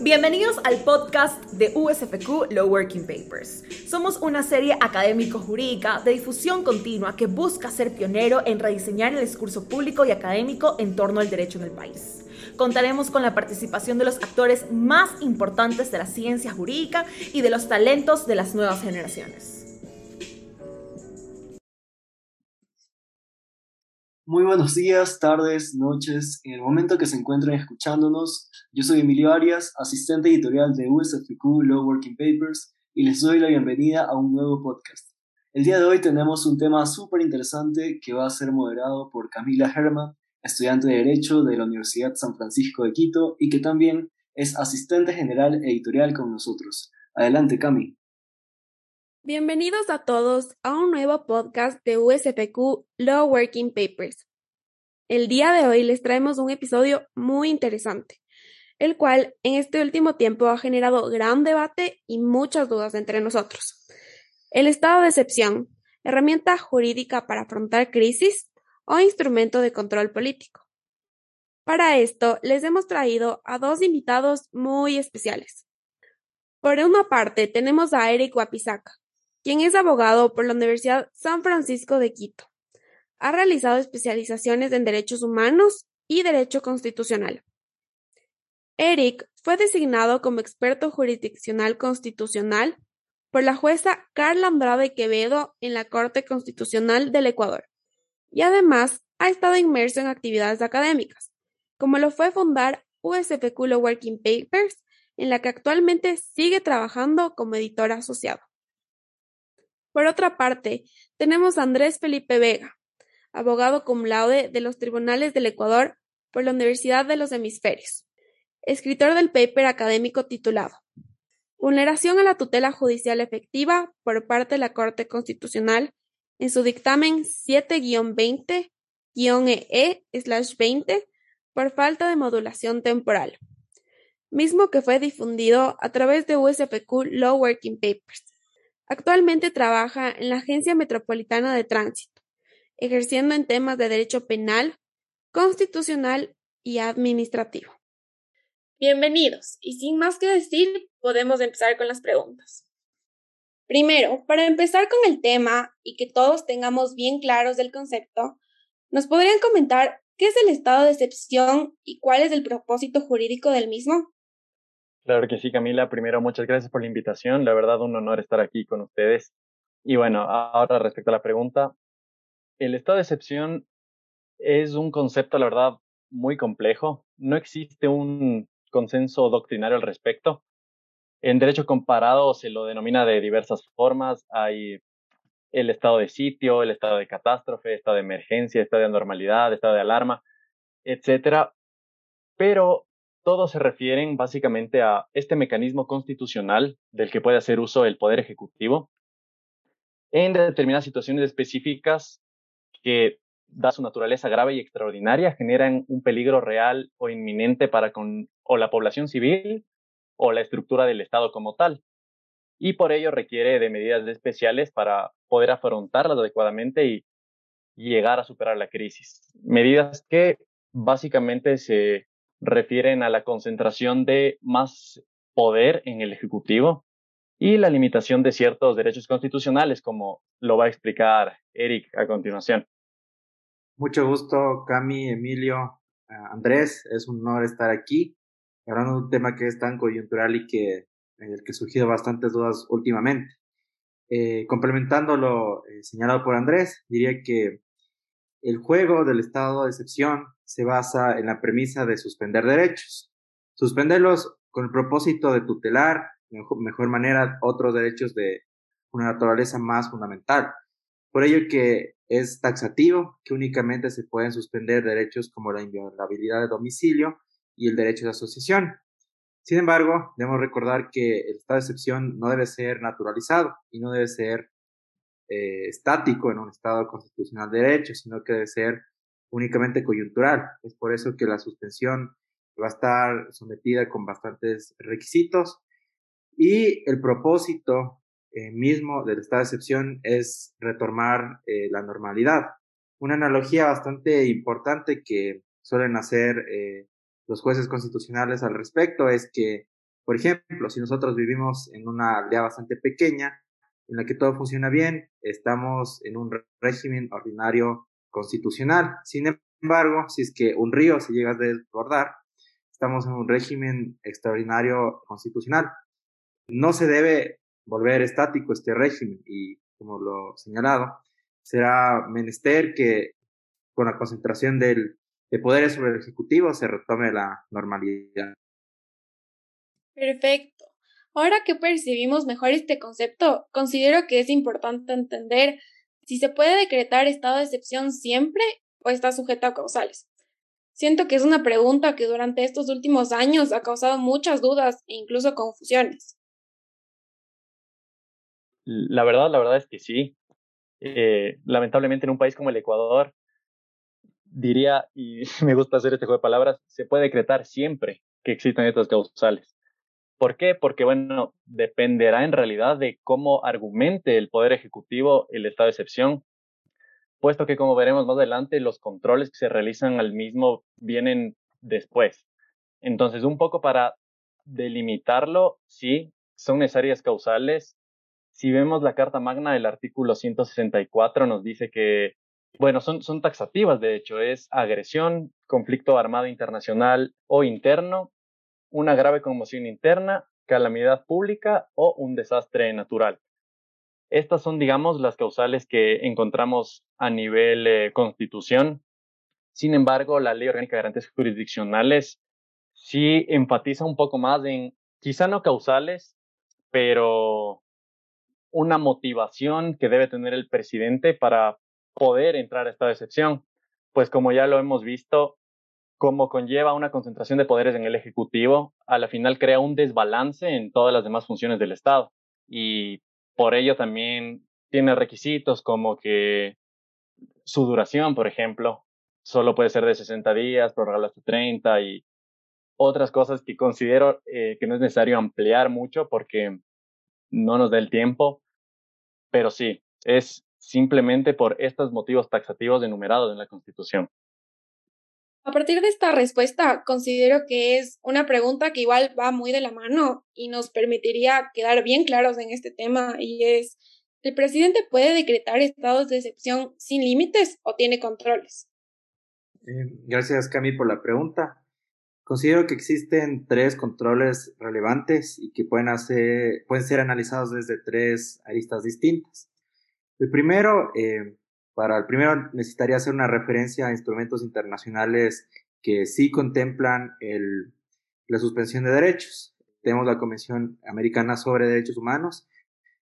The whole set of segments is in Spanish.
Bienvenidos al podcast de USFQ Law Working Papers. Somos una serie académico-jurídica de difusión continua que busca ser pionero en rediseñar el discurso público y académico en torno al derecho en el país. Contaremos con la participación de los actores más importantes de la ciencia jurídica y de los talentos de las nuevas generaciones. Muy buenos días, tardes, noches. En el momento que se encuentren escuchándonos, yo soy Emilio Arias, asistente editorial de USFQ Law Working Papers, y les doy la bienvenida a un nuevo podcast. El día de hoy tenemos un tema súper interesante que va a ser moderado por Camila Herman, estudiante de Derecho de la Universidad San Francisco de Quito y que también es asistente general editorial con nosotros. Adelante, Cami. Bienvenidos a todos a un nuevo podcast de USPQ Law Working Papers. El día de hoy les traemos un episodio muy interesante, el cual en este último tiempo ha generado gran debate y muchas dudas entre nosotros. El estado de excepción, herramienta jurídica para afrontar crisis o instrumento de control político. Para esto les hemos traído a dos invitados muy especiales. Por una parte tenemos a Eric Wapisaca, quien es abogado por la Universidad San Francisco de Quito. Ha realizado especializaciones en derechos humanos y derecho constitucional. Eric fue designado como experto jurisdiccional constitucional por la jueza Carla Andrade Quevedo en la Corte Constitucional del Ecuador y además ha estado inmerso en actividades académicas, como lo fue fundar USFQ Working Papers, en la que actualmente sigue trabajando como editor asociado. Por otra parte, tenemos a Andrés Felipe Vega, abogado cum laude de los tribunales del Ecuador por la Universidad de los Hemisferios, escritor del paper académico titulado Vulneración a la tutela judicial efectiva por parte de la Corte Constitucional en su dictamen 7-20-EE-20 por falta de modulación temporal, mismo que fue difundido a través de USPQ Law Working Papers Actualmente trabaja en la Agencia Metropolitana de Tránsito, ejerciendo en temas de derecho penal, constitucional y administrativo. Bienvenidos, y sin más que decir, podemos empezar con las preguntas. Primero, para empezar con el tema y que todos tengamos bien claros del concepto, ¿nos podrían comentar qué es el estado de excepción y cuál es el propósito jurídico del mismo? Claro que sí, Camila. Primero, muchas gracias por la invitación. La verdad, un honor estar aquí con ustedes. Y bueno, ahora respecto a la pregunta, el estado de excepción es un concepto, la verdad, muy complejo. No existe un consenso doctrinario al respecto. En derecho comparado se lo denomina de diversas formas. Hay el estado de sitio, el estado de catástrofe, estado de emergencia, estado de anormalidad, estado de alarma, etcétera. Pero todos se refieren básicamente a este mecanismo constitucional del que puede hacer uso el Poder Ejecutivo en determinadas situaciones específicas que, da su naturaleza grave y extraordinaria, generan un peligro real o inminente para o la población civil o la estructura del Estado como tal. Y por ello requiere de medidas especiales para poder afrontarlas adecuadamente y llegar a superar la crisis. Medidas que básicamente se refieren a la concentración de más poder en el Ejecutivo y la limitación de ciertos derechos constitucionales, como lo va a explicar Eric a continuación. Mucho gusto, Cami, Emilio, Andrés. Es un honor estar aquí, hablando de un tema que es tan coyuntural y que, en el que han surgido bastantes dudas últimamente. Eh, complementando lo eh, señalado por Andrés, diría que el juego del estado de excepción se basa en la premisa de suspender derechos. Suspenderlos con el propósito de tutelar mejor manera otros derechos de una naturaleza más fundamental. Por ello que es taxativo que únicamente se pueden suspender derechos como la inviolabilidad de domicilio y el derecho de asociación. Sin embargo, debemos recordar que el estado de excepción no debe ser naturalizado y no debe ser eh, estático en un estado constitucional de derecho, sino que debe ser únicamente coyuntural. Es por eso que la suspensión va a estar sometida con bastantes requisitos y el propósito eh, mismo del estado de excepción es retomar eh, la normalidad. Una analogía bastante importante que suelen hacer eh, los jueces constitucionales al respecto es que Por ejemplo, si nosotros vivimos en una aldea bastante pequeña, en la que todo funciona bien, estamos en un régimen ordinario constitucional. Sin embargo, si es que un río se llega a desbordar, estamos en un régimen extraordinario constitucional. No se debe volver estático este régimen y, como lo señalado, será menester que con la concentración del, de poderes sobre el Ejecutivo se retome la normalidad. Perfecto. Ahora que percibimos mejor este concepto, considero que es importante entender si se puede decretar estado de excepción siempre o está sujeto a causales. Siento que es una pregunta que durante estos últimos años ha causado muchas dudas e incluso confusiones. La verdad, la verdad es que sí. Eh, lamentablemente en un país como el Ecuador, diría, y me gusta hacer este juego de palabras, se puede decretar siempre que existan estas causales. ¿Por qué? Porque, bueno, dependerá en realidad de cómo argumente el Poder Ejecutivo el estado de excepción, puesto que, como veremos más adelante, los controles que se realizan al mismo vienen después. Entonces, un poco para delimitarlo, sí, son necesarias causales. Si vemos la Carta Magna del artículo 164, nos dice que, bueno, son, son taxativas, de hecho, es agresión, conflicto armado internacional o interno una grave conmoción interna, calamidad pública o un desastre natural. Estas son, digamos, las causales que encontramos a nivel eh, constitución. Sin embargo, la Ley Orgánica de Garantías Jurisdiccionales sí enfatiza un poco más en, quizá no causales, pero una motivación que debe tener el presidente para poder entrar a esta excepción. Pues como ya lo hemos visto, como conlleva una concentración de poderes en el Ejecutivo, a la final crea un desbalance en todas las demás funciones del Estado. Y por ello también tiene requisitos como que su duración, por ejemplo, solo puede ser de 60 días, prorrogarla hasta 30 y otras cosas que considero eh, que no es necesario ampliar mucho porque no nos da el tiempo, pero sí, es simplemente por estos motivos taxativos enumerados en la Constitución. A partir de esta respuesta, considero que es una pregunta que igual va muy de la mano y nos permitiría quedar bien claros en este tema y es, ¿el presidente puede decretar estados de excepción sin límites o tiene controles? Eh, gracias, Cami, por la pregunta. Considero que existen tres controles relevantes y que pueden, hacer, pueden ser analizados desde tres aristas distintas. El primero, eh, para el primero necesitaría hacer una referencia a instrumentos internacionales que sí contemplan la suspensión de derechos. Tenemos la Convención Americana sobre Derechos Humanos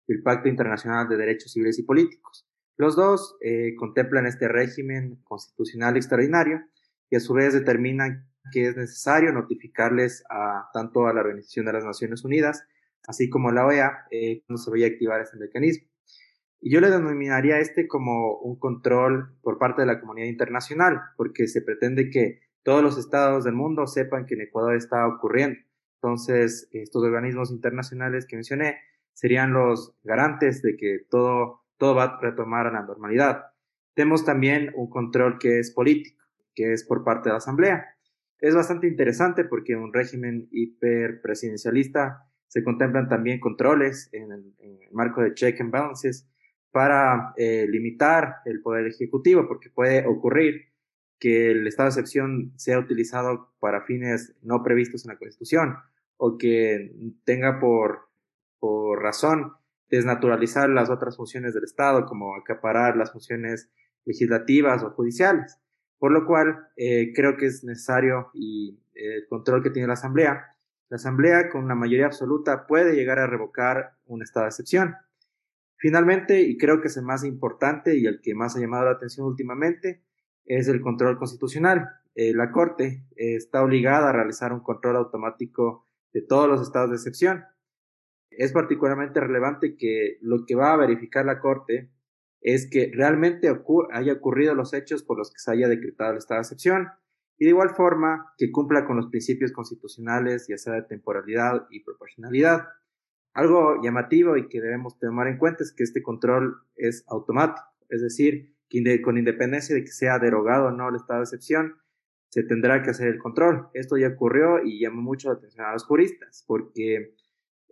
y el Pacto Internacional de Derechos Civiles y Políticos. Los dos eh, contemplan este régimen constitucional extraordinario y a su vez determinan que es necesario notificarles tanto a la Organización de las Naciones Unidas, así como a la OEA, eh, cuando se vaya a activar este mecanismo. Y yo le denominaría este como un control por parte de la comunidad internacional, porque se pretende que todos los estados del mundo sepan que en Ecuador está ocurriendo. Entonces, estos organismos internacionales que mencioné serían los garantes de que todo, todo va a retomar a la normalidad. Tenemos también un control que es político, que es por parte de la Asamblea. Es bastante interesante porque un régimen hiperpresidencialista se contemplan también controles en el marco de check and balances para eh, limitar el poder ejecutivo, porque puede ocurrir que el estado de excepción sea utilizado para fines no previstos en la Constitución o que tenga por, por razón desnaturalizar las otras funciones del Estado, como acaparar las funciones legislativas o judiciales. Por lo cual, eh, creo que es necesario y el control que tiene la Asamblea. La Asamblea, con una mayoría absoluta, puede llegar a revocar un estado de excepción. Finalmente, y creo que es el más importante y el que más ha llamado la atención últimamente, es el control constitucional. Eh, la Corte eh, está obligada a realizar un control automático de todos los estados de excepción. Es particularmente relevante que lo que va a verificar la Corte es que realmente haya ocurrido los hechos por los que se haya decretado el estado de excepción y de igual forma que cumpla con los principios constitucionales, ya sea de temporalidad y proporcionalidad. Algo llamativo y que debemos tomar en cuenta es que este control es automático, es decir, con independencia de que sea derogado o no el estado de excepción, se tendrá que hacer el control. Esto ya ocurrió y llamó mucho la atención a los juristas, porque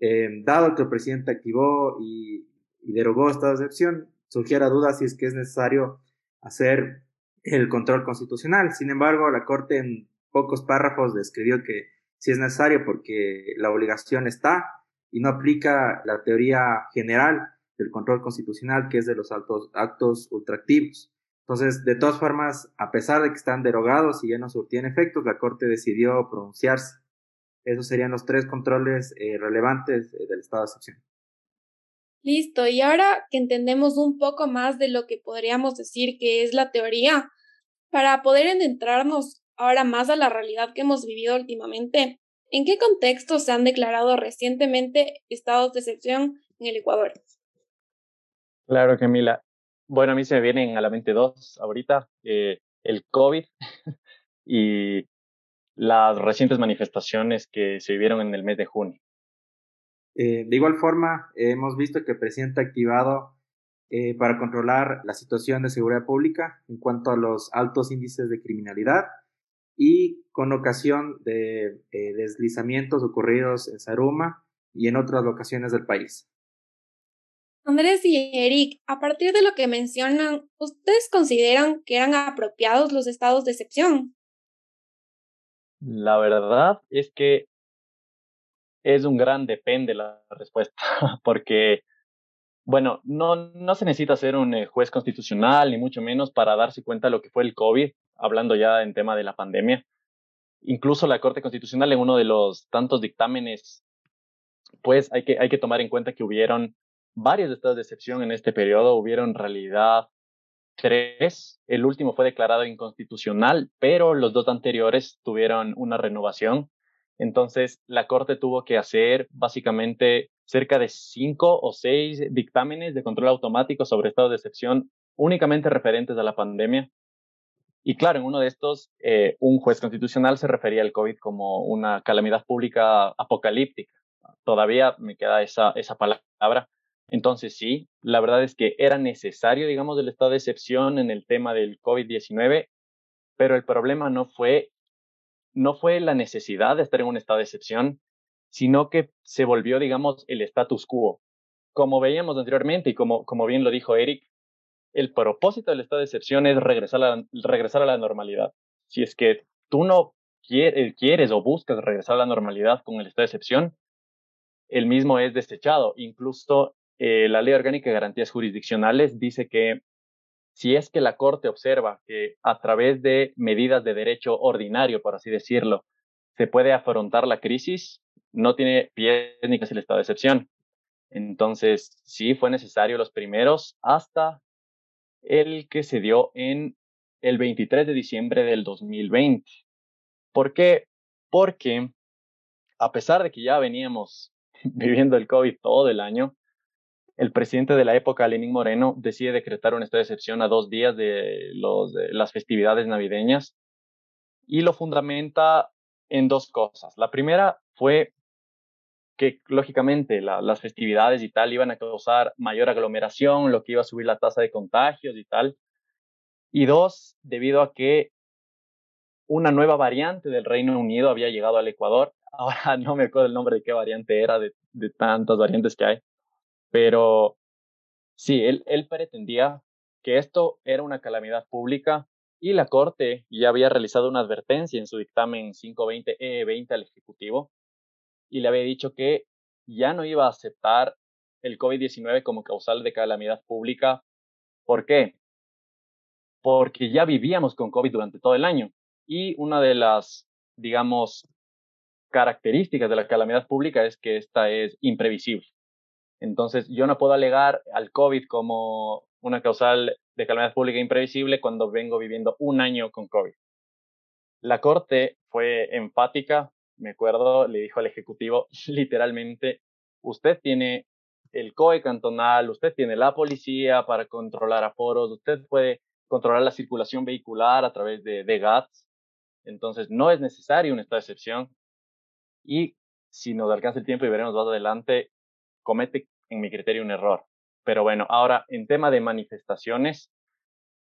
eh, dado que el presidente activó y, y derogó esta excepción, surgiera duda si es que es necesario hacer el control constitucional. Sin embargo, la Corte en pocos párrafos describió que sí es necesario porque la obligación está y no aplica la teoría general del control constitucional, que es de los altos, actos ultraactivos. Entonces, de todas formas, a pesar de que están derogados y ya no surtían efectos, la Corte decidió pronunciarse. Esos serían los tres controles eh, relevantes eh, del estado de excepción. Listo, y ahora que entendemos un poco más de lo que podríamos decir que es la teoría, para poder adentrarnos ahora más a la realidad que hemos vivido últimamente, ¿en qué contexto se han declarado recientemente estados de excepción en el Ecuador? Claro, Camila. Bueno, a mí se me vienen a la mente dos ahorita, eh, el COVID y las recientes manifestaciones que se vivieron en el mes de junio. Eh, de igual forma, hemos visto que el presidente ha activado eh, para controlar la situación de seguridad pública en cuanto a los altos índices de criminalidad y con ocasión de eh, deslizamientos ocurridos en Saruma y en otras locaciones del país. Andrés y Eric, a partir de lo que mencionan, ¿ustedes consideran que eran apropiados los estados de excepción? La verdad es que es un gran depende la respuesta, porque, bueno, no, no se necesita ser un eh, juez constitucional, ni mucho menos para darse cuenta de lo que fue el COVID, hablando ya en tema de la pandemia. Incluso la Corte Constitucional en uno de los tantos dictámenes, pues hay que, hay que tomar en cuenta que hubieron varios estados de excepción en este periodo, hubieron en realidad tres, el último fue declarado inconstitucional, pero los dos anteriores tuvieron una renovación entonces, la Corte tuvo que hacer básicamente cerca de cinco o seis dictámenes de control automático sobre estado de excepción únicamente referentes a la pandemia. Y claro, en uno de estos, eh, un juez constitucional se refería al COVID como una calamidad pública apocalíptica. Todavía me queda esa, esa palabra. Entonces, sí, la verdad es que era necesario, digamos, el estado de excepción en el tema del COVID-19, pero el problema no fue no fue la necesidad de estar en un estado de excepción, sino que se volvió, digamos, el status quo. Como veíamos anteriormente y como, como bien lo dijo Eric, el propósito del estado de excepción es regresar a la, regresar a la normalidad. Si es que tú no quieres, o buscas regresar a la normalidad con el estado de excepción, el mismo es desechado. Incluso eh, la Ley Orgánica de Garantías Jurisdiccionales dice que si es que la Corte observa que a través de medidas de derecho ordinario, por así decirlo, se puede afrontar la crisis, no tiene pie ni casi el estado de excepción. Entonces, sí fue necesario los primeros hasta el que se dio en el 23 de diciembre del 2020. ¿Por qué? Porque a pesar de que ya veníamos viviendo el COVID todo el año, el presidente de la época, Lenín Moreno, decide decretar un estado de excepción a dos días de, las festividades navideñas y lo fundamenta en dos cosas. La primera fue que, lógicamente, las festividades y tal iban a causar mayor aglomeración, lo que iba a subir la tasa de contagios y tal. Y dos, debido a que una nueva variante del Reino Unido había llegado al Ecuador. Ahora no me acuerdo el nombre de qué variante era, de tantas variantes que hay pero sí, él, pretendía que esto era una calamidad pública y la Corte ya había realizado una advertencia en su dictamen 520E20 al Ejecutivo y le había dicho que ya no iba a aceptar el COVID-19 como causal de calamidad pública. ¿Por qué? Porque ya vivíamos con COVID durante todo el año y una de las, digamos, características de la calamidad pública es que esta es imprevisible. Entonces, yo no puedo alegar al COVID como una causal de calamidad pública imprevisible cuando vengo viviendo un año con COVID. La Corte fue enfática, me acuerdo, le dijo al Ejecutivo literalmente, usted tiene el COE cantonal, usted tiene la policía para controlar aforos, usted puede controlar la circulación vehicular a través de, de GATS, entonces no es necesario un estado de excepción. Y si nos alcanza el tiempo y veremos más adelante, comete en mi criterio, un error. Pero bueno, ahora en tema de manifestaciones,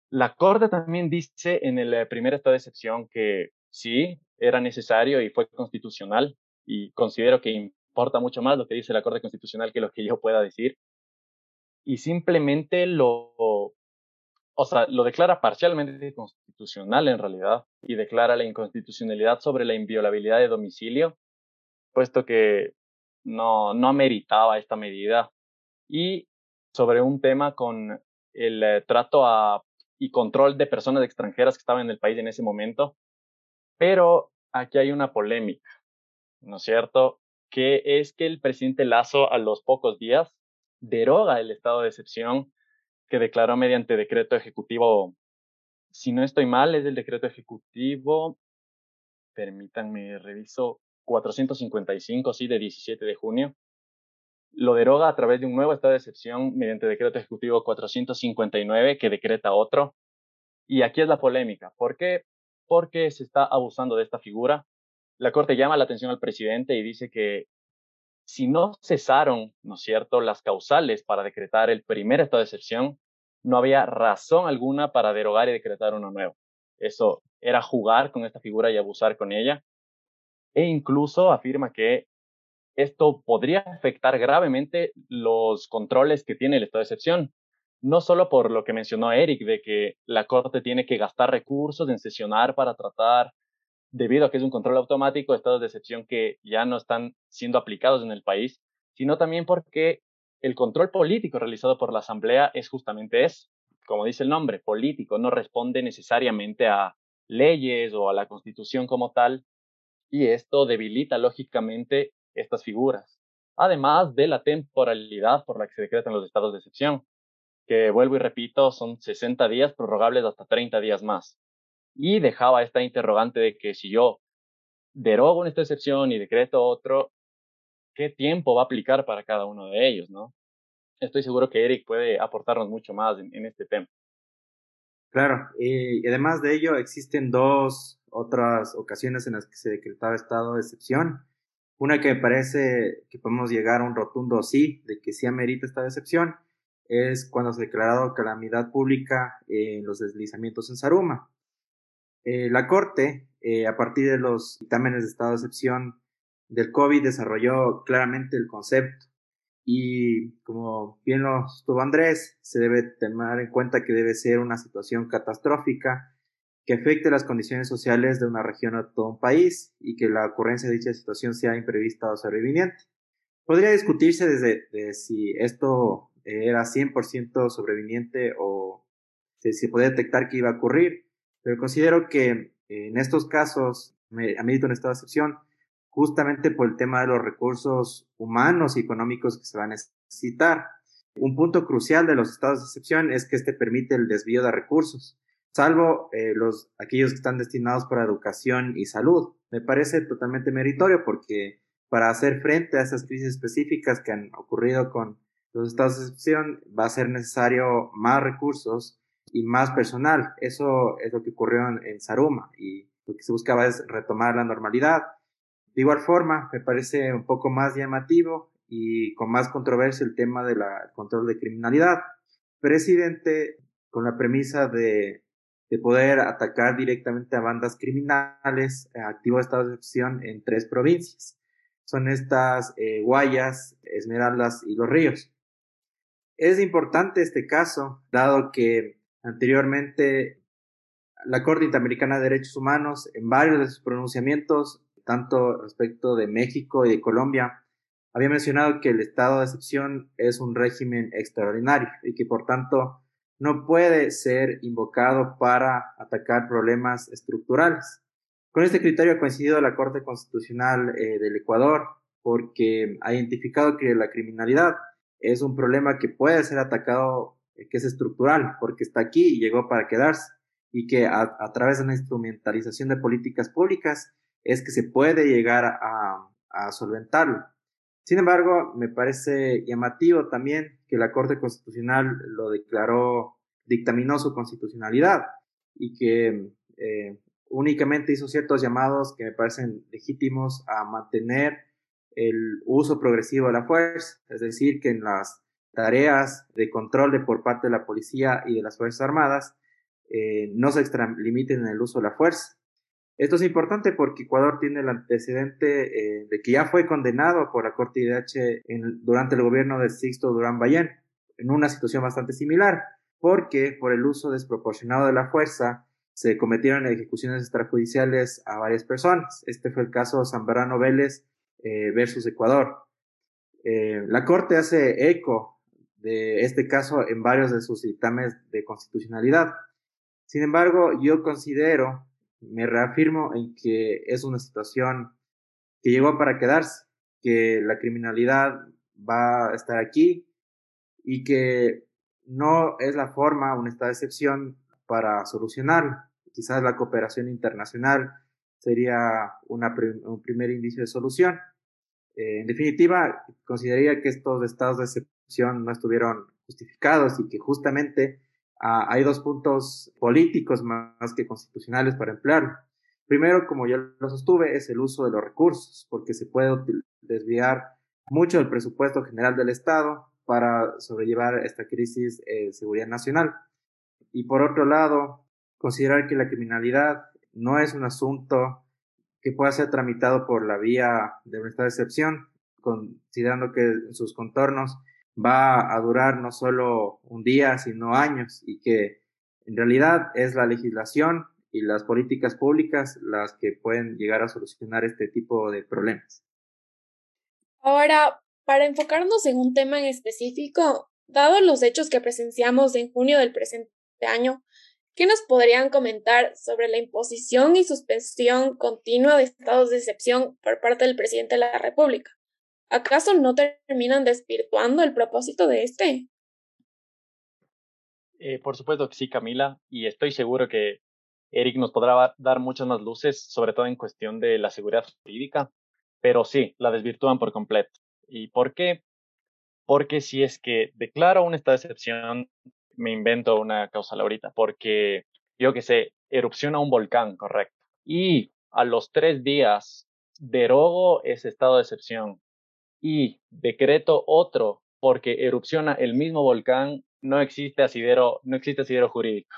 La Corte también dice en el eh, primer estado de excepción que sí, era necesario y fue constitucional, y considero que importa mucho más lo que dice la Corte Constitucional que lo que yo pueda decir, y simplemente lo, o sea, lo declara parcialmente constitucional en realidad, y declara la inconstitucionalidad sobre la inviolabilidad de domicilio, puesto que no, no ameritaba esta medida, y sobre un tema con el eh, trato a, y control de personas extranjeras que estaban en el país en ese momento, pero aquí hay una polémica, ¿no es cierto? Que es que el presidente Lazo a los pocos días deroga el estado de excepción que declaró mediante decreto ejecutivo, si no estoy mal, es el decreto ejecutivo, permítanme, reviso, 455, sí, de 17 de junio. Lo deroga a través de un nuevo estado de excepción mediante decreto ejecutivo 459 que decreta otro. Y aquí es la polémica. ¿Por qué? Porque se está abusando de esta figura. La Corte llama la atención al presidente y dice que si no cesaron, ¿no es cierto?, las causales para decretar el primer estado de excepción, no había razón alguna para derogar y decretar uno nuevo. Eso era jugar con esta figura y abusar con ella. E incluso afirma que esto podría afectar gravemente los controles que tiene el estado de excepción. No solo por lo que mencionó Eric, de que la Corte tiene que gastar recursos en sesionar para tratar debido a que es un control automático estados de excepción que ya no están siendo aplicados en el país, sino también porque el control político realizado por la Asamblea es justamente eso, como dice el nombre, político, no responde necesariamente a leyes o a la constitución como tal, y esto debilita lógicamente estas figuras, además de la temporalidad por la que se decretan los estados de excepción, que vuelvo y repito, son 60 días prorrogables hasta 30 días más y dejaba esta interrogante de que si yo derogo una excepción y decreto otro, ¿qué tiempo va a aplicar para cada uno de ellos, no? Estoy seguro que Eric puede aportarnos mucho más en, este tema. Claro, y además de ello existen dos otras ocasiones en las que se decretaba estado de excepción. Una que me parece que podemos llegar a un rotundo sí, de que sí amerita esta excepción, es cuando se ha declarado calamidad pública en los deslizamientos en Saruma. Eh, la Corte, eh, a partir de los dictámenes de estado de excepción del COVID, desarrolló claramente el concepto y como bien lo estuvo Andrés, se debe tener en cuenta que debe ser una situación catastrófica que afecte las condiciones sociales de una región o todo un país y que la ocurrencia de dicha situación sea imprevista o sobreviviente. Podría discutirse desde si esto era 100% sobreviviente o si se podía detectar que iba a ocurrir, pero considero que en estos casos, amerita una estado de excepción, justamente por el tema de los recursos humanos y económicos que se van a necesitar. Un punto crucial de los estados de excepción es que este permite el desvío de recursos, salvo eh, los, aquellos que están destinados para educación y salud. Me parece totalmente meritorio porque para hacer frente a esas crisis específicas que han ocurrido con los estados de excepción va a ser necesario más recursos y más personal. Eso es lo que ocurrió en, Saruma y lo que se buscaba es retomar la normalidad. De igual forma, me parece un poco más llamativo y con más controversia el tema del control de criminalidad. Presidente, con la premisa de, de poder atacar directamente a bandas criminales, eh, activó estado de excepción en tres provincias. Son estas eh, Guayas, Esmeraldas y Los Ríos. Es importante este caso, dado que Anteriormente, la Corte Interamericana de Derechos Humanos, en varios de sus pronunciamientos, tanto respecto de México y de Colombia, había mencionado que el estado de excepción es un régimen extraordinario y que por tanto no puede ser invocado para atacar problemas estructurales. Con este criterio ha coincidido la Corte Constitucional eh, del Ecuador porque ha identificado que la criminalidad es un problema que puede ser atacado eh, que es estructural, porque está aquí y llegó para quedarse, y que a, través de una instrumentalización de políticas públicas es que se puede llegar a, a solventarlo. Sin embargo, me parece llamativo también que la Corte Constitucional lo declaró, dictaminó su constitucionalidad y que eh, únicamente hizo ciertos llamados que me parecen legítimos a mantener el uso progresivo de la fuerza, es decir, que en las tareas de control de por parte de la policía y de las Fuerzas Armadas, eh, no se extralimiten en el uso de la fuerza. Esto es importante porque Ecuador tiene el antecedente eh, de que ya fue condenado por la Corte IDH durante el gobierno de Sixto Durán Bayén, en una situación bastante similar, porque por el uso desproporcionado de la fuerza se cometieron ejecuciones extrajudiciales a varias personas. Este fue el caso Zambrano Vélez eh, versus Ecuador. Eh, la Corte hace eco de este caso en varios de sus dictámenes de constitucionalidad. Sin embargo, yo considero me reafirmo en que es una situación que llegó para quedarse, que la criminalidad va a estar aquí y que no es la forma, estado de excepción para solucionarlo. Quizás la cooperación internacional sería un primer indicio de solución. Eh, en definitiva, consideraría que estos estados de excepción no estuvieron justificados y que justamente Ah, hay dos puntos políticos más que constitucionales para emplearlo. Primero, como ya lo sostuve, es el uso de los recursos, porque se puede desviar mucho del presupuesto general del Estado para sobrellevar esta crisis de seguridad nacional. Y por otro lado, considerar que la criminalidad no es un asunto que pueda ser tramitado por la vía de un estado de excepción, considerando que sus contornos va a durar no solo un día, sino años y que en realidad es la legislación y las políticas públicas las que pueden llegar a solucionar este tipo de problemas. Ahora, para enfocarnos en un tema en específico, dado los hechos que presenciamos en junio del presente año, ¿qué nos podrían comentar sobre la imposición y suspensión continua de estados de excepción por parte del presidente de la República? ¿Acaso no terminan desvirtuando el propósito de este? Eh, por supuesto que sí, Camila, y estoy seguro que Eric nos podrá dar muchas más luces, sobre todo en cuestión de la seguridad jurídica, pero sí, la desvirtúan por completo. ¿Y por qué? Porque si es que declaro un estado de excepción, me invento una causal ahorita, porque yo que sé, erupciona un volcán, correcto. Y a los tres días derogo ese estado de excepción y decreto otro porque erupciona el mismo volcán, no existe asidero, no existe asidero jurídico.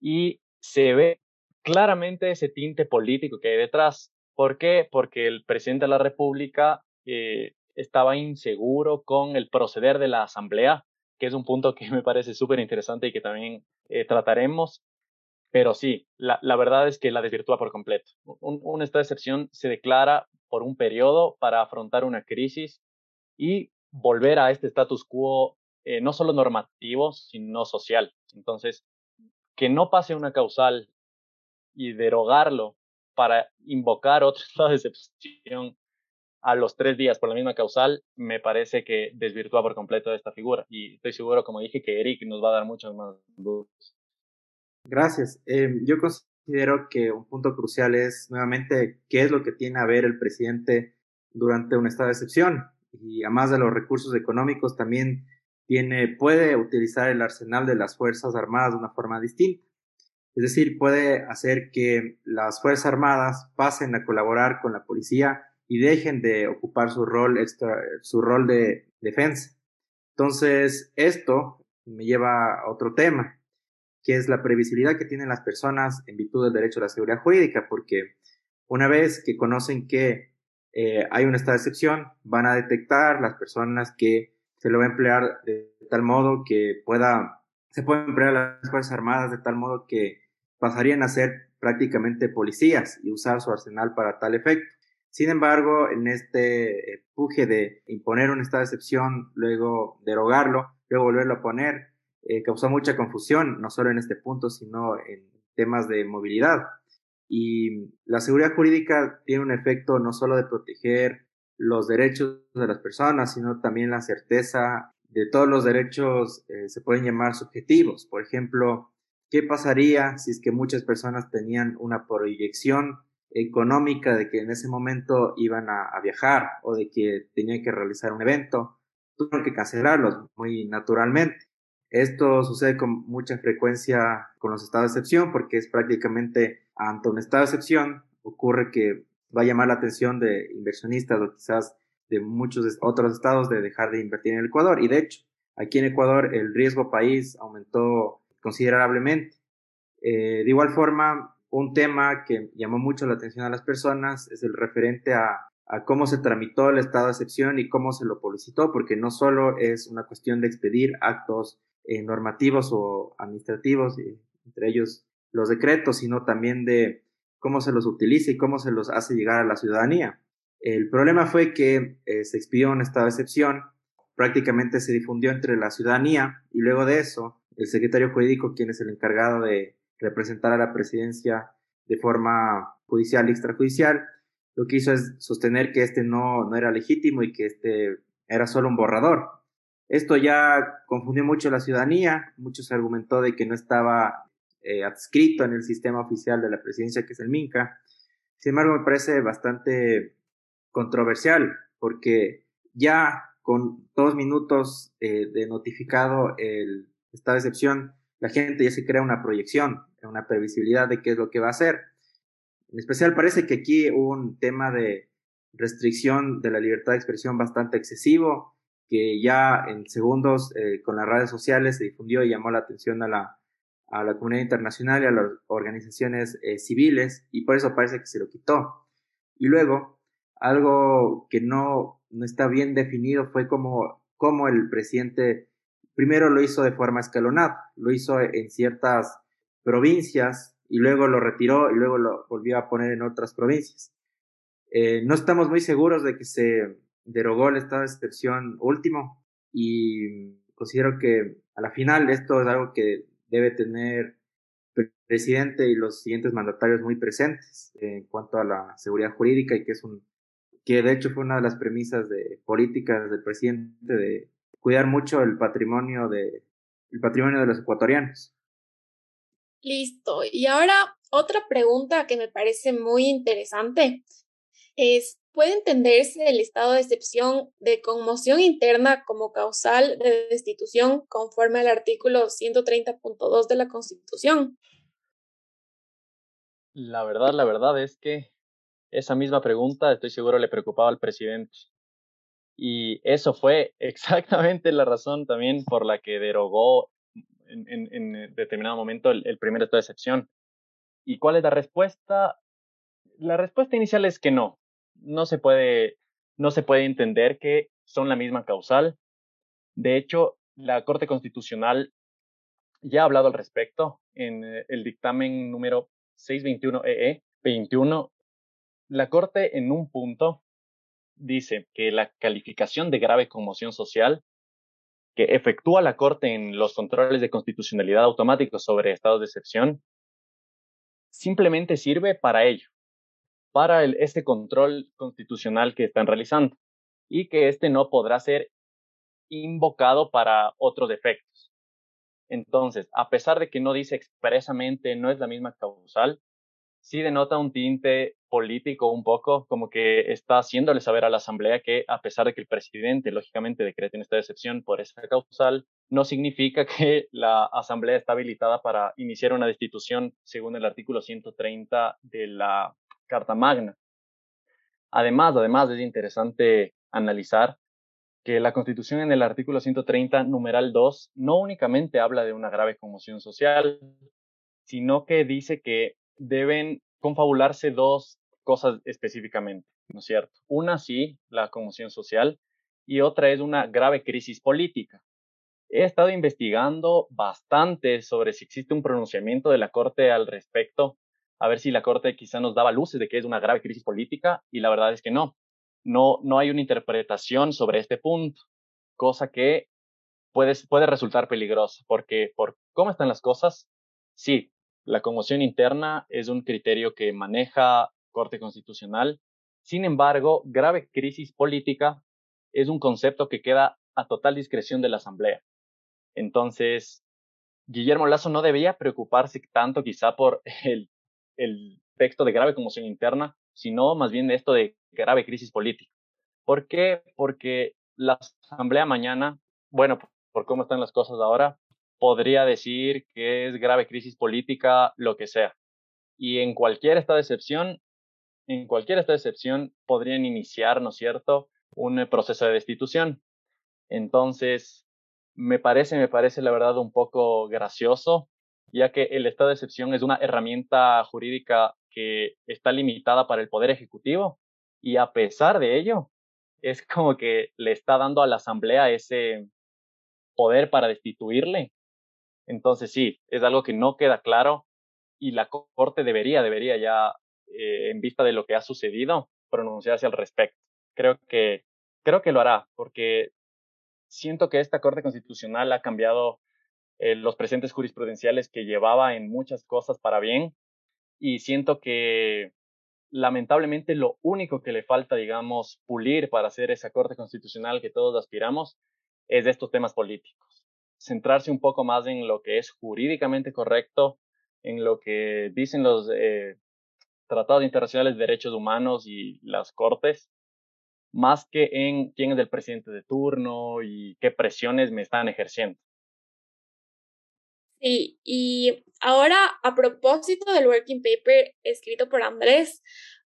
Y se ve claramente ese tinte político que hay detrás. ¿Por qué? Porque el presidente de la República eh, estaba inseguro con el proceder de la Asamblea, que es un punto que me parece súper interesante y que también eh, trataremos. Pero sí, la, verdad es que la desvirtúa por completo. Un, un estado de excepción se declara por un periodo para afrontar una crisis y volver a este status quo eh, no solo normativo, sino social. Entonces, que no pase una causal y derogarlo para invocar otro estado de excepción a los tres días por la misma causal, me parece que desvirtúa por completo esta figura. Y estoy seguro, como dije, que Eric nos va a dar muchas más dudas. Gracias. Eh, yo considero que un punto crucial es nuevamente qué es lo que tiene a ver el presidente durante un estado de excepción. Y además de los recursos económicos, también tiene, puede utilizar el arsenal de las Fuerzas Armadas de una forma distinta. Es decir, puede hacer que las Fuerzas Armadas pasen a colaborar con la policía y dejen de ocupar su rol, extra, su rol de defensa. Entonces, esto me lleva a otro tema, que es la previsibilidad que tienen las personas en virtud del derecho a la seguridad jurídica, porque una vez que conocen que eh, hay un estado de excepción, van a detectar las personas que se lo va a emplear de tal modo que pueda, se puede emplear las Fuerzas Armadas de tal modo que pasarían a ser prácticamente policías y usar su arsenal para tal efecto. Sin embargo, en este empuje de imponer un estado de excepción, luego derogarlo, luego volverlo a poner, eh, causó mucha confusión, no solo en este punto, sino en temas de movilidad. Y la seguridad jurídica tiene un efecto no solo de proteger los derechos de las personas, sino también la certeza de todos los derechos eh, se pueden llamar subjetivos. Por ejemplo, ¿qué pasaría si es que muchas personas tenían una proyección económica de que en ese momento iban a, a viajar o de que tenían que realizar un evento? Tuvieron que cancelarlos muy naturalmente. Esto sucede con mucha frecuencia con los estados de excepción porque es prácticamente ante un estado de excepción ocurre que va a llamar la atención de inversionistas o quizás de muchos otros estados de dejar de invertir en el Ecuador. Y de hecho, aquí en Ecuador el riesgo país aumentó considerablemente Eh, de igual forma, un tema que llamó mucho la atención a las personas es el referente a, cómo se tramitó el estado de excepción y cómo se lo publicitó, porque no solo es una cuestión de expedir actos eh, normativos o administrativos, entre ellos los decretos, sino también de cómo se los utiliza y cómo se los hace llegar a la ciudadanía. El problema fue que eh, se expidió un estado de excepción, prácticamente se difundió entre la ciudadanía y luego de eso el secretario jurídico, quien es el encargado de representar a la presidencia de forma judicial y extrajudicial, lo que hizo es sostener que este no, no era legítimo y que este era solo un borrador. Esto ya confundió mucho a la ciudadanía, muchos argumentó de que no estaba eh, adscrito en el sistema oficial de la presidencia, que es el MINCA. Sin embargo, me parece bastante controversial, porque ya con dos minutos eh, de notificado el estado de excepción, la gente ya se crea una proyección, una previsibilidad de qué es lo que va a hacer. En especial parece que aquí hubo un tema de restricción de la libertad de expresión bastante excesivo, que ya en segundos eh, con las redes sociales se difundió y llamó la atención a la, a la comunidad internacional y a las organizaciones eh, civiles, y por eso parece que se lo quitó. Y luego, algo que no, no está bien definido fue como, como el presidente primero lo hizo de forma escalonada, lo hizo en ciertas provincias y luego lo retiró y luego lo volvió a poner en otras provincias. Eh, no estamos muy seguros de que se derogó el estado de excepción último y considero que a la final esto es algo que debe tener el presidente y los siguientes mandatarios muy presentes en cuanto a la seguridad jurídica y que es un que de hecho fue una de las premisas de políticas del presidente de cuidar mucho el patrimonio de el patrimonio de los ecuatorianos. Listo. Y ahora otra pregunta que me parece muy interesante es ¿Puede entenderse el estado de excepción de conmoción interna como causal de destitución conforme al artículo 130.2 de la Constitución? La verdad, la verdad es que esa misma pregunta estoy seguro le preocupaba al presidente. Y eso fue exactamente la razón también por la que derogó en, determinado momento el, el primer estado de excepción. ¿Y cuál es la respuesta? La respuesta inicial es que no, no se puede, no se puede entender que son la misma causal. De hecho, la Corte Constitucional ya ha hablado al respecto en eh, el dictamen número 621 EE 21. La Corte en un punto dice que la calificación de grave conmoción social que efectúa la Corte en los controles de constitucionalidad automáticos sobre estados de excepción simplemente sirve para ello, para este control constitucional que están realizando y que este no podrá ser invocado para otros efectos. Entonces, a pesar de que no dice expresamente no es la misma causal, sí denota un tinte político un poco, como que está haciéndole saber a la Asamblea que a pesar de que el presidente, lógicamente, decrete esta excepción por esa causal, no significa que la Asamblea está habilitada para iniciar una destitución según el artículo 130 de la Carta Magna. Además, además es interesante analizar que la Constitución en el artículo 130, numeral 2, no únicamente habla de una grave conmoción social, sino que dice que deben confabularse dos cosas específicamente, ¿no es cierto? Una sí, la conmoción social, y otra es una grave crisis política. He estado investigando bastante sobre si existe un pronunciamiento de la Corte al respecto a ver si la Corte quizá nos daba luces de que es una grave crisis política y la verdad es que no. No, no hay una interpretación sobre este punto, cosa que puede, puede resultar peligrosa, porque por cómo están las cosas, sí, la conmoción interna es un criterio que maneja Corte Constitucional. Sin embargo, grave crisis política es un concepto que queda a total discreción de la Asamblea. Entonces, Guillermo Lazo no debía preocuparse tanto quizá por el el texto de grave conmoción interna, sino más bien esto de grave crisis política. ¿Por qué? Porque la Asamblea mañana, bueno, por cómo están las cosas ahora, podría decir que es grave crisis política, lo que sea. Y en cualquier estado de excepción, en cualquier estado de excepción podrían iniciar, ¿no es cierto?, un proceso de destitución. Entonces, me parece, me parece la verdad un poco gracioso ya que el estado de excepción es una herramienta jurídica que está limitada para el Poder Ejecutivo y a pesar de ello, es como que le está dando a la Asamblea ese poder para destituirle. Entonces sí, es algo que no queda claro y la Corte debería, debería ya, eh, en vista de lo que ha sucedido, pronunciarse al respecto. Creo que, creo que lo hará, porque siento que esta Corte Constitucional ha cambiado eh, los presentes jurisprudenciales que llevaba en muchas cosas para bien y siento que lamentablemente lo único que le falta, digamos, pulir para hacer esa Corte Constitucional que todos aspiramos es de estos temas políticos. Centrarse un poco más en lo que es jurídicamente correcto, en lo que dicen los eh, tratados internacionales de derechos humanos y las cortes, más que en quién es el presidente de turno y qué presiones me están ejerciendo. Sí, y ahora a propósito del working paper escrito por Andrés,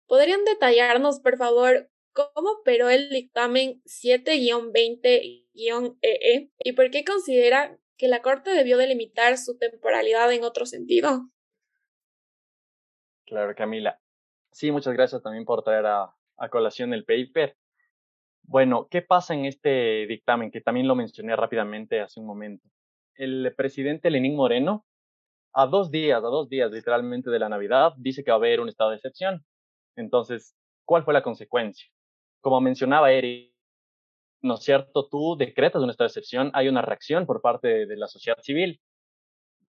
¿podrían detallarnos, por favor, cómo operó el dictamen 7-20-EE e y por qué considera que la Corte debió delimitar su temporalidad en otro sentido? Claro, Camila. Sí, muchas gracias también por traer a, a colación el paper. Bueno, ¿qué pasa en este dictamen? Que también lo mencioné rápidamente hace un momento el presidente Lenín Moreno, a dos días, a dos días literalmente de la Navidad, dice que va a haber un estado de excepción. Entonces, ¿cuál fue la consecuencia? Como mencionaba Eric, ¿no es cierto? Tú decretas un estado de excepción, hay una reacción por parte de, la sociedad civil.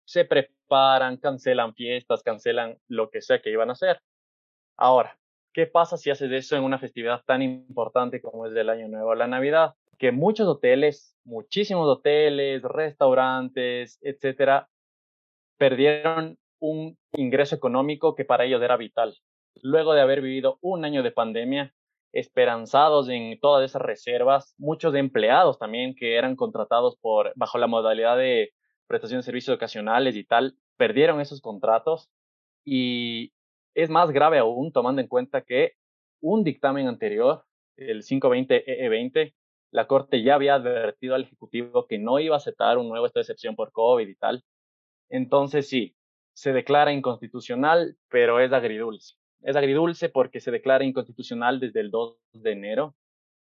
Se preparan, cancelan fiestas, cancelan lo que sea que iban a hacer. Ahora, ¿qué pasa si haces eso en una festividad tan importante como es el Año Nuevo, la Navidad? que muchos hoteles, muchísimos hoteles, restaurantes, etcétera, perdieron un ingreso económico que para ellos era vital. Luego de haber vivido un año de pandemia, esperanzados en todas esas reservas, muchos empleados también que eran contratados por bajo la modalidad de prestación de servicios ocasionales y tal, perdieron esos contratos y es más grave aún tomando en cuenta que un dictamen anterior, el 520-EE20, la Corte ya había advertido al Ejecutivo que no iba a aceptar un nuevo estado excepción por COVID y tal. Entonces sí, se declara inconstitucional, pero es agridulce. Es agridulce porque se declara inconstitucional desde el 2 de enero,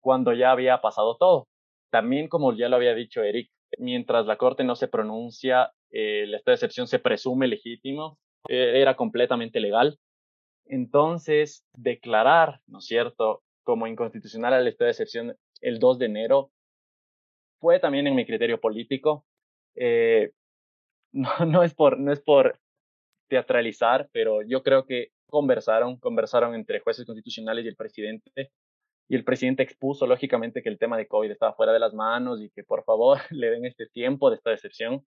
cuando ya había pasado todo. También, como ya lo había dicho Eric, mientras la Corte no se pronuncia, el estado excepción se presume legítimo, eh, era completamente legal. Entonces, declarar, ¿no es cierto?, como inconstitucional el estado de excepción el 2 de enero fue también en mi criterio político. Eh, no, no, es por, no es por teatralizar, pero yo creo que conversaron, conversaron entre jueces constitucionales y el presidente. Y el presidente expuso, lógicamente, que el tema de COVID estaba fuera de las manos y que por favor le den este tiempo de esta decepción.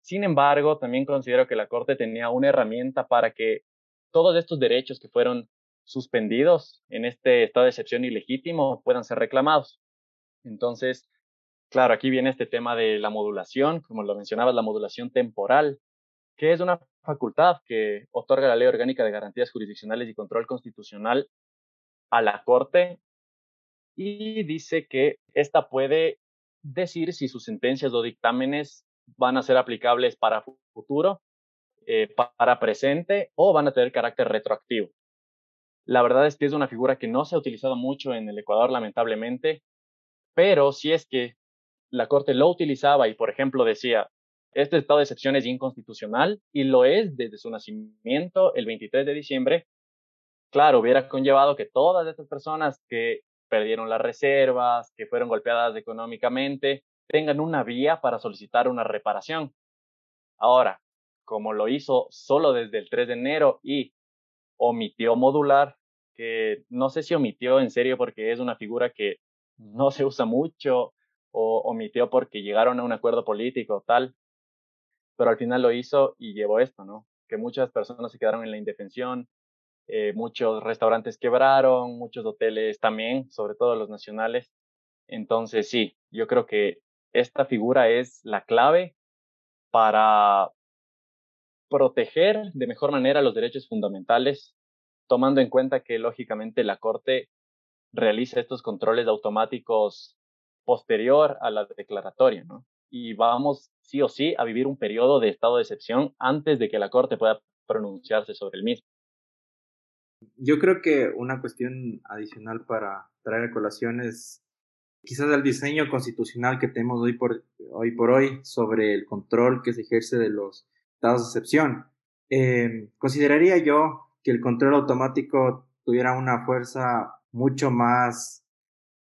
Sin embargo, también considero que la Corte tenía una herramienta para que todos estos derechos que fueron suspendidos en este estado de excepción ilegítimo puedan ser reclamados. Entonces, claro, aquí viene este tema de la modulación, como lo mencionabas, la modulación temporal, que es una facultad que otorga la Ley Orgánica de Garantías Jurisdiccionales y Control Constitucional a la Corte y dice que ésta puede decir si sus sentencias o dictámenes van a ser aplicables para futuro, eh, para presente o van a tener carácter retroactivo. La verdad es que es una figura que no se ha utilizado mucho en el Ecuador, lamentablemente, pero si es que la Corte lo utilizaba y, por ejemplo, decía, este estado de excepción es inconstitucional y lo es desde su nacimiento el 23 de diciembre, claro, hubiera conllevado que todas estas personas que perdieron las reservas, que fueron golpeadas económicamente, tengan una vía para solicitar una reparación. Ahora, como lo hizo solo desde el 3 de enero y omitió modular, que no sé si omitió en serio porque es una figura que no se usa mucho o omitió porque llegaron a un acuerdo político tal, pero al final lo hizo y llevó esto, ¿no? Que muchas personas se quedaron en la indefensión, eh, muchos restaurantes quebraron, muchos hoteles también, sobre todo los nacionales. Entonces sí, yo creo que esta figura es la clave para proteger de mejor manera los derechos fundamentales, tomando en cuenta que lógicamente la Corte realiza estos controles automáticos posterior a la declaratoria, ¿no? Y vamos sí o sí a vivir un periodo de estado de excepción antes de que la Corte pueda pronunciarse sobre el mismo. Yo creo que una cuestión adicional para traer a colación es quizás el diseño constitucional que tenemos hoy por hoy, por hoy sobre el control que se ejerce de los estados de excepción. Eh, consideraría yo que el control automático tuviera una fuerza mucho más,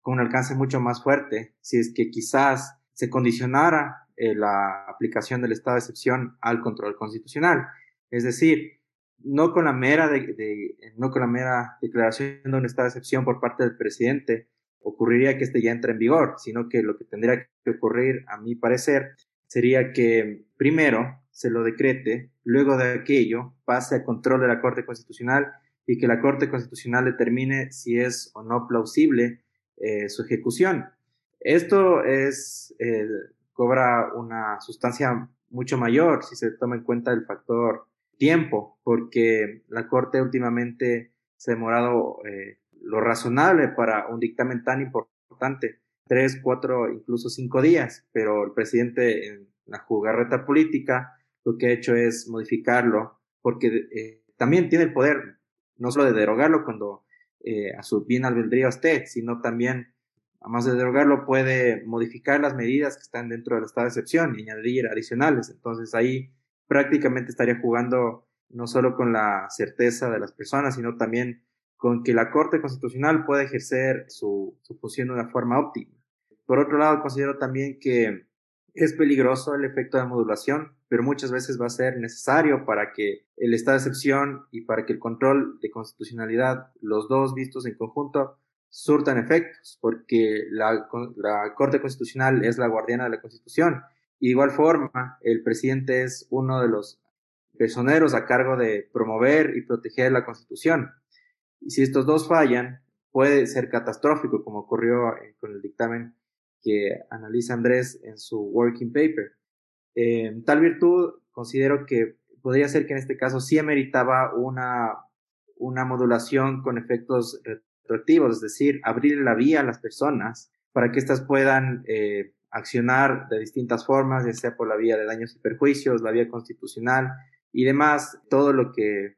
con un alcance mucho más fuerte, si es que quizás se condicionara eh, la aplicación del estado de excepción al control constitucional. Es decir, no con la mera de, no con la mera declaración de un estado de excepción por parte del presidente ocurriría que este ya entre en vigor, sino que lo que tendría que ocurrir, a mi parecer, sería que primero se lo decrete, luego de aquello pase a control de la Corte Constitucional y que la Corte Constitucional determine si es o no plausible eh, su ejecución. Esto es, eh, cobra una sustancia mucho mayor si se toma en cuenta el factor tiempo, porque la Corte últimamente se ha demorado eh, lo razonable para un dictamen tan importante, tres, cuatro, incluso cinco días, pero el presidente en la jugarreta política lo que ha hecho es modificarlo, porque también tiene el poder no solo de derogarlo cuando eh, a su bien albedrío esté, sino también, además de derogarlo, puede modificar las medidas que están dentro del estado de excepción y añadir adicionales. Entonces ahí prácticamente estaría jugando no solo con la certeza de las personas, sino también con que la Corte Constitucional pueda ejercer su, su función de una forma óptima. Por otro lado, considero también que es peligroso el efecto de modulación, pero muchas veces va a ser necesario para que el estado de excepción y para que el control de constitucionalidad, los dos vistos en conjunto, surtan efectos, porque la, Corte Constitucional es la guardiana de la Constitución. De igual forma, el presidente es uno de los personeros a cargo de promover y proteger la Constitución. Y si estos dos fallan, puede ser catastrófico, como ocurrió eh, con el dictamen que analiza Andrés en su working paper. Eh, tal virtud, considero que podría ser que en este caso sí ameritaba una, una modulación con efectos retroactivos, es decir, abrir la vía a las personas para que éstas puedan eh, accionar de distintas formas, ya sea por la vía de daños y perjuicios, la vía constitucional y demás, todo lo que,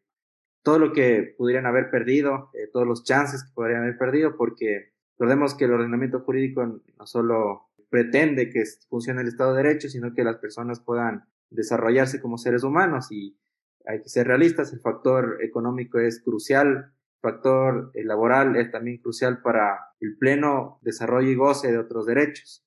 todo lo que pudieran haber perdido, eh, todos los chances que podrían haber perdido, porque Recordemos que el ordenamiento jurídico no solo pretende que funcione el Estado de Derecho, sino que las personas puedan desarrollarse como seres humanos y hay que ser realistas, el factor económico es crucial, el factor eh, laboral es también crucial para el pleno desarrollo y goce de otros derechos.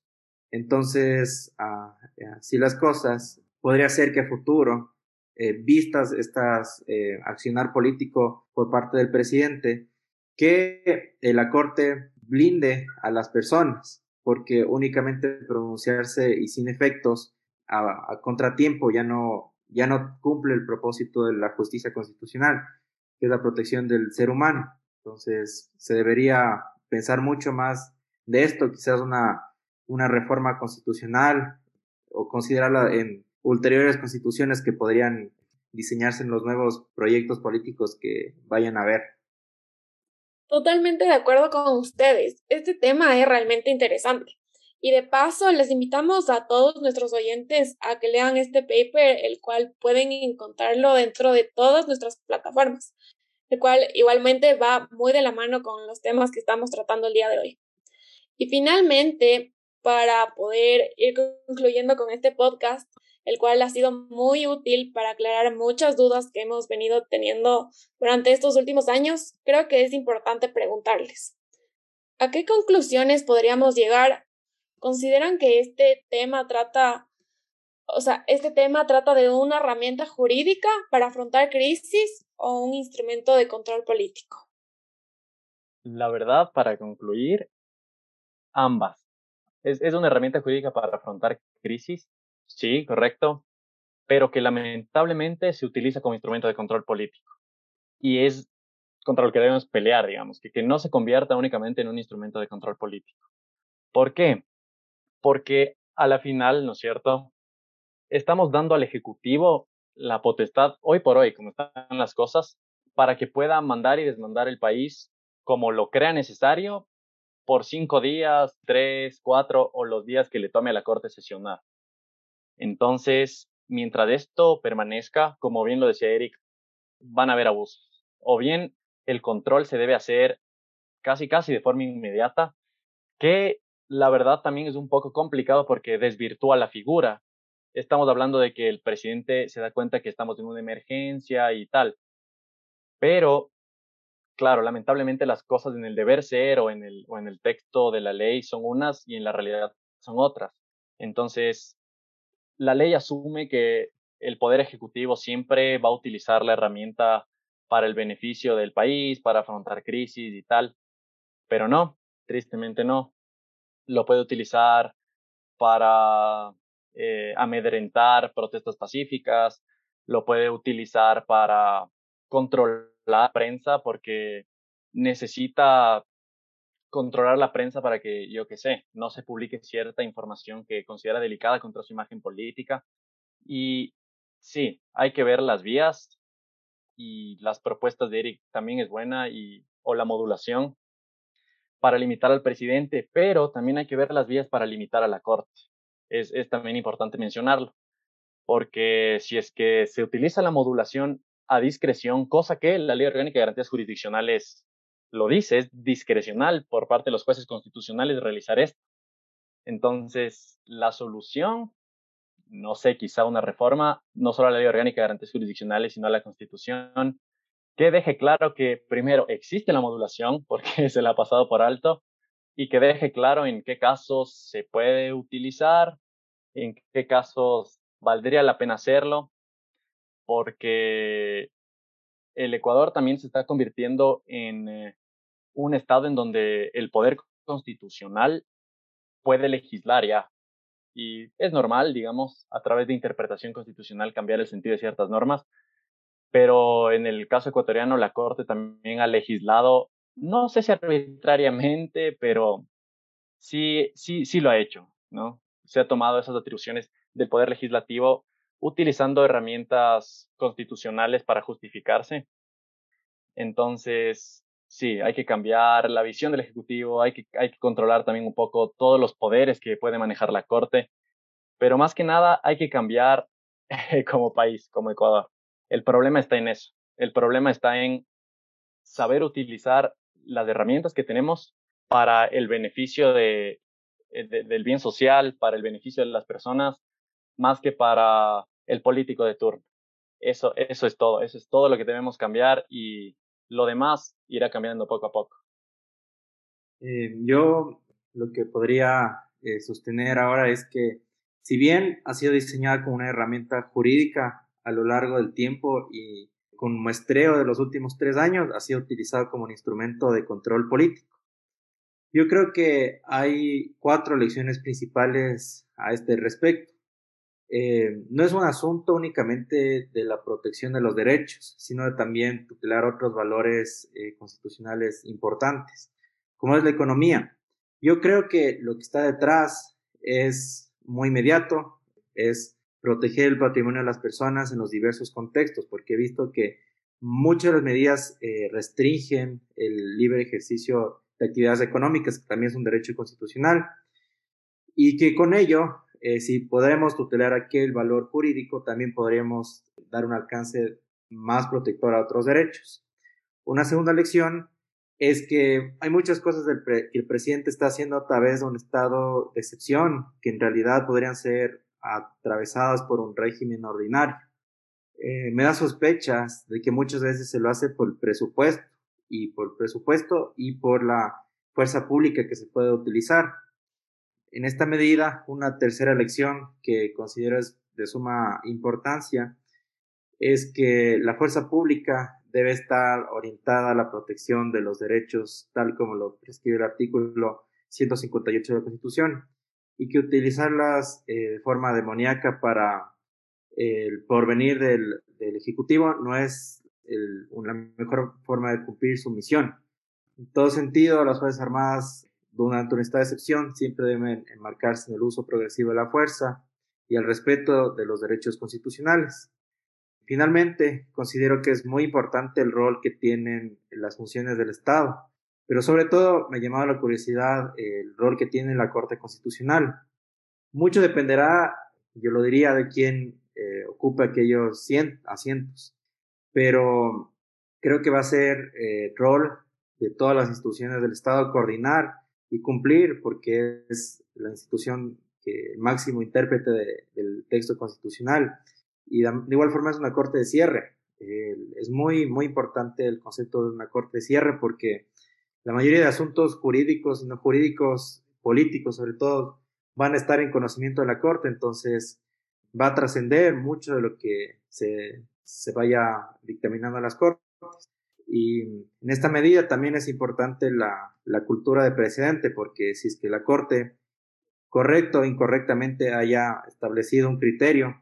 Entonces, así ah, las cosas, podría ser que a futuro, eh, vistas estas eh, accionar político por parte del presidente, que la Corte blinde a las personas, porque únicamente pronunciarse y sin efectos a, contratiempo ya no, ya no cumple el propósito de la justicia constitucional, que es la protección del ser humano. Entonces, se debería pensar mucho más de esto, quizás una, una reforma constitucional o considerarla en ulteriores constituciones que podrían diseñarse en los nuevos proyectos políticos que vayan a haber. Totalmente de acuerdo con ustedes. Este tema es realmente interesante. Y de paso, les invitamos a todos nuestros oyentes a que lean este paper, el cual pueden encontrarlo dentro de todas nuestras plataformas, el cual igualmente va muy de la mano con los temas que estamos tratando el día de hoy. Y finalmente, para poder ir concluyendo con este podcast, el cual ha sido muy útil para aclarar muchas dudas que hemos venido teniendo durante estos últimos años, creo que es importante preguntarles. ¿A qué conclusiones podríamos llegar? ¿Consideran que este tema trata, o sea, este tema trata de una herramienta jurídica para afrontar crisis o un instrumento de control político? La verdad, para concluir, ambas. Es, es una herramienta jurídica para afrontar crisis Sí, correcto, pero que lamentablemente se utiliza como instrumento de control político. Y es contra lo que debemos pelear, digamos, que, no se convierta únicamente en un instrumento de control político. ¿Por qué? Porque a la final, ¿no es cierto? Estamos dando al Ejecutivo la potestad, hoy por hoy, como están las cosas, para que pueda mandar y desmandar el país como lo crea necesario por cinco días, tres, cuatro o los días que le tome a la Corte sesionar. Entonces, mientras esto permanezca, como bien lo decía Eric, van a haber abusos. O bien el control se debe hacer casi casi de forma inmediata, que la verdad también es un poco complicado porque desvirtúa la figura. Estamos hablando de que el presidente se da cuenta que estamos en una emergencia y tal. Pero, claro, lamentablemente las cosas en el deber ser o en el, o en el texto de la ley son unas y en la realidad son otras. Entonces, la ley asume que el Poder Ejecutivo siempre va a utilizar la herramienta para el beneficio del país, para afrontar crisis y tal, pero no, tristemente no. Lo puede utilizar para eh, amedrentar protestas pacíficas, lo puede utilizar para controlar la prensa porque necesita controlar la prensa para que, yo qué sé, no se publique cierta información que considera delicada contra su imagen política. Y sí, hay que ver las vías y las propuestas de Eric también es buena y o la modulación para limitar al presidente, pero también hay que ver las vías para limitar a la Corte. Es, es también importante mencionarlo, porque si es que se utiliza la modulación a discreción, cosa que la Ley Orgánica de Garantías Jurisdiccionales lo dice, es discrecional por parte de los jueces constitucionales realizar esto. Entonces, la solución, no sé, quizá una reforma, no solo a la Ley Orgánica de Garantías Jurisdiccionales, sino a la Constitución, que deje claro que primero existe la modulación, porque se la ha pasado por alto, y que deje claro en qué casos se puede utilizar, en qué casos valdría la pena hacerlo, porque el Ecuador también se está convirtiendo en eh, un estado en donde el poder constitucional puede legislar ya. Y es normal, digamos, a través de interpretación constitucional cambiar el sentido de ciertas normas, pero en el caso ecuatoriano la Corte también ha legislado, no sé si arbitrariamente, pero sí, sí, sí lo ha hecho, ¿no? Se ha tomado esas atribuciones del Poder Legislativo utilizando herramientas constitucionales para justificarse. Entonces, sí, hay que cambiar la visión del Ejecutivo, hay que, hay que controlar también un poco todos los poderes que puede manejar la Corte, pero más que nada hay que cambiar como país, como Ecuador. El problema está en eso, el problema está en saber utilizar las herramientas que tenemos para el beneficio de, eh, del bien social, para el beneficio de las personas, más que para el político de turno. Eso, eso es todo, eso es todo lo que debemos cambiar y lo demás irá cambiando poco a poco. Eh, yo lo que podría eh, sostener ahora es que si bien ha sido diseñada como una herramienta jurídica a lo largo del tiempo y con muestreo de los últimos tres años, ha sido utilizado como un instrumento de control político. Yo creo que hay cuatro lecciones principales a este respecto. Eh, no es un asunto únicamente de la protección de los derechos, sino de también tutelar otros valores eh, constitucionales importantes, como es la economía. Yo creo que lo que está detrás es muy inmediato, es proteger el patrimonio de las personas en los diversos contextos, porque he visto que muchas de las medidas eh, restringen el libre ejercicio de actividades económicas, que también es un derecho constitucional, y que con ello eh, si podemos tutelar aquel valor jurídico, también podríamos dar un alcance más protector a otros derechos. Una segunda lección es que hay muchas cosas que el presidente está haciendo a través de un estado de excepción, que en realidad podrían ser atravesadas por un régimen ordinario. Eh, me da sospechas de que muchas veces se lo hace por presupuesto y por presupuesto y por la fuerza pública que se puede utilizar. En esta medida, una tercera lección que considero es de suma importancia es que la fuerza pública debe estar orientada a la protección de los derechos tal como lo prescribe el artículo 158 de la Constitución y que utilizarlas eh, de forma demoníaca para el porvenir del, Ejecutivo no es la mejor forma de cumplir su misión. En todo sentido, las Fuerzas Armadas durante de excepción siempre deben enmarcarse en el uso progresivo de la fuerza y el respeto de los derechos constitucionales. Finalmente, considero que es muy importante el rol que tienen las funciones del Estado, pero sobre todo me ha llamado la curiosidad el rol que tiene la Corte Constitucional. Mucho dependerá yo lo diría, de quien eh, ocupe aquellos asientos. Pero creo que va a ser eh, rol de todas las instituciones del Estado coordinar y cumplir, porque es la institución que máximo intérprete del texto constitucional. Y de, igual forma es una corte de cierre. es muy, muy importante el concepto de una corte de cierre porque la mayoría de asuntos jurídicos y no jurídicos, políticos sobre todo, van a estar en conocimiento de la corte, entonces va a trascender mucho de lo que se, se vaya dictaminando en las cortes. Y en esta medida también es importante la, la cultura de precedente, porque si es que la Corte, correcto o incorrectamente, haya establecido un criterio,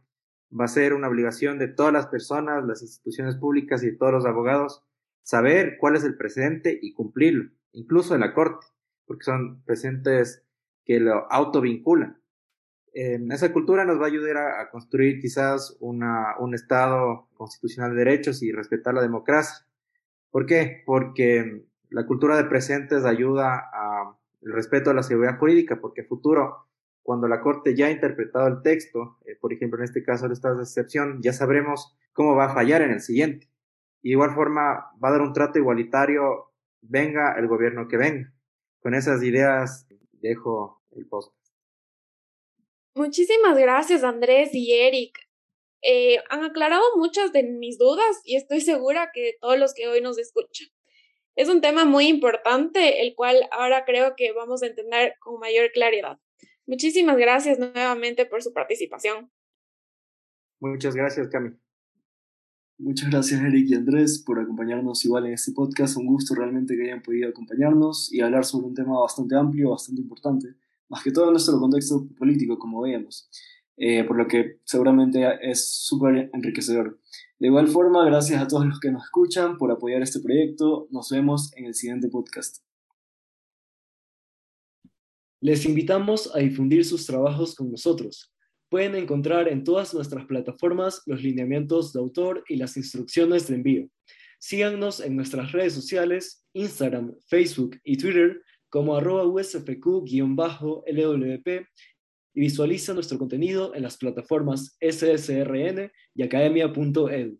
va a ser una obligación de todas las personas, las instituciones públicas y de todos los abogados saber cuál es el precedente y cumplirlo, incluso en la Corte, porque son precedentes que lo autovinculan. esa cultura nos va a ayudar a, a construir quizás una, un Estado constitucional de derechos y respetar la democracia. ¿Por qué? Porque la cultura de presentes ayuda al respeto a la seguridad jurídica, porque futuro, cuando la Corte ya ha interpretado el texto, eh, por ejemplo, en este caso de excepción, ya sabremos cómo va a fallar en el siguiente. De igual forma va a dar un trato igualitario, venga el gobierno que venga. Con esas ideas dejo el post. Muchísimas gracias Andrés y Eric. Eh, han aclarado muchas de mis dudas y estoy segura que todos los que hoy nos escuchan. Es un tema muy importante, el cual ahora creo que vamos a entender con mayor claridad. Muchísimas gracias nuevamente por su participación. Muchas gracias, Cami. Muchas gracias, Eric y Andrés, por acompañarnos igual en este podcast. Un gusto realmente que hayan podido acompañarnos y hablar sobre un tema bastante amplio, bastante importante, más que todo en nuestro contexto político, como veíamos. Eh, por lo que seguramente es súper enriquecedor. De igual forma, gracias a todos los que nos escuchan por apoyar este proyecto. Nos vemos en el siguiente podcast. Les invitamos a difundir sus trabajos con nosotros. Pueden encontrar en todas nuestras plataformas los lineamientos de autor y las instrucciones de envío. Síganos en nuestras redes sociales, Instagram, Facebook y Twitter como arroba usfq-lwp y visualiza nuestro contenido en las plataformas SSRN y academia.edu.